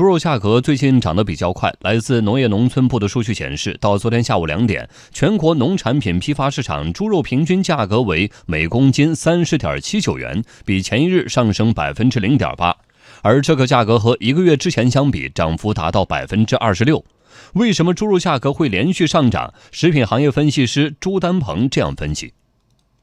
猪肉价格最近涨得比较快。来自农业农村部的数据显示，到昨天下午两点，全国农产品批发市场猪肉平均价格为每公斤三十点七九元，比前一日上升百分之零点八。而这个价格和一个月之前相比，涨幅达到百分之二十六。为什么猪肉价格会连续上涨？食品行业分析师朱丹鹏这样分析：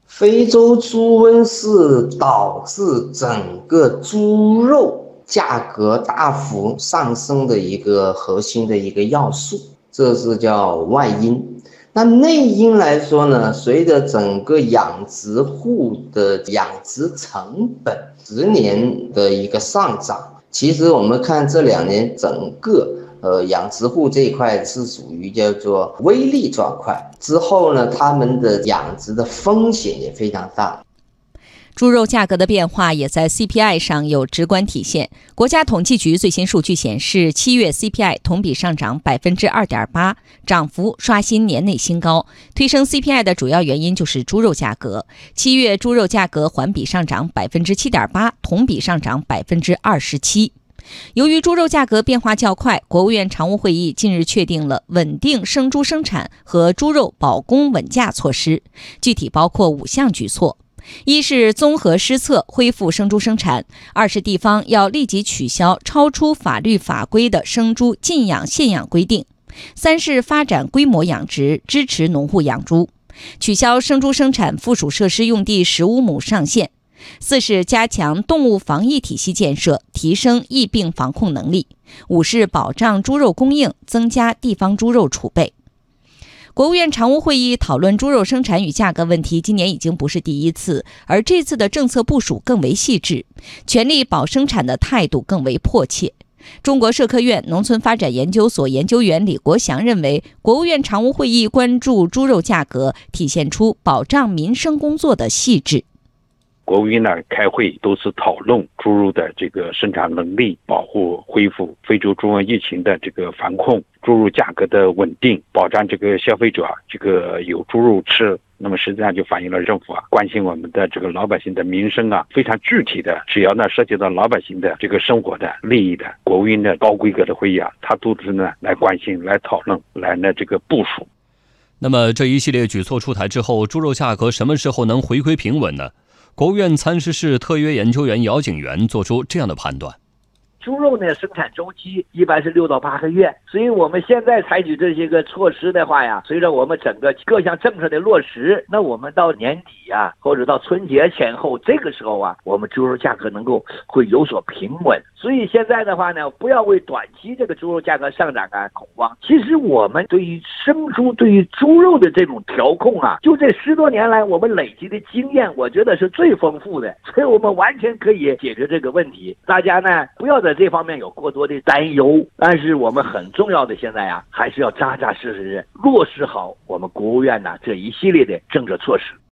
非洲猪瘟是导致整个猪肉价格大幅上升的一个核心的一个要素，这是叫外因。那内因来说呢，随着整个养殖户的养殖成本十年的一个上涨，其实我们看这两年整个。呃，养殖户这一块是属于叫做微利状况，之后呢，他们的养殖的风险也非常大。猪肉价格的变化也在 CPI 上有直观体现。国家统计局最新数据显示，七月 CPI 同比上涨百分之二点八，涨幅刷新年内新高。推升 CPI 的主要原因就是猪肉价格，七月猪肉价格环比上涨百分之七点八，同比上涨百分之二十七。由于猪肉价格变化较快，国务院常务会议近日确定了稳定生猪生产和猪肉保供稳价措施，具体包括五项举措：一是综合施策恢复生猪生产；二是地方要立即取消超出法律法规的生猪禁养限养规定；三是发展规模养殖，支持农户养猪，取消生猪生产附属设施用地十五亩上限。四是加强动物防疫体系建设，提升疫病防控能力；五是保障猪肉供应，增加地方猪肉储备。国务院常务会议讨论猪肉生产与价格问题，今年已经不是第一次，而这次的政策部署更为细致，全力保生产的态度更为迫切。中国社科院农村发展研究所研究员李国祥认为，国务院常务会议关注猪肉价格，体现出保障民生工作的细致。国务院呢开会都是讨论猪肉的这个生产能力保护、恢复非洲猪瘟疫情的这个防控、猪肉价格的稳定、保障这个消费者这个有猪肉吃。那么实际上就反映了政府啊关心我们的这个老百姓的民生啊，非常具体的，只要呢涉及到老百姓的这个生活的利益的，国务院的高规格的会议啊，他都是呢来关心、来讨论、来呢这个部署。那么这一系列举措出台之后，猪肉价格什么时候能回归平稳呢？国务院参事室特约研究员姚景元做出这样的判断。猪肉呢，生产周期一般是六到八个月，所以我们现在采取这些个措施的话呀，随着我们整个各项政策的落实，那我们到年底啊，或者到春节前后这个时候啊，我们猪肉价格能够会有所平稳。所以现在的话呢，不要为短期这个猪肉价格上涨啊恐慌。其实我们对于生猪、对于猪肉的这种调控啊，就这十多年来我们累积的经验，我觉得是最丰富的，所以我们完全可以解决这个问题。大家呢，不要在这方面有过多的担忧，但是我们很重要的现在呀，还是要扎扎实实落实好我们国务院呢这一系列的政策措施。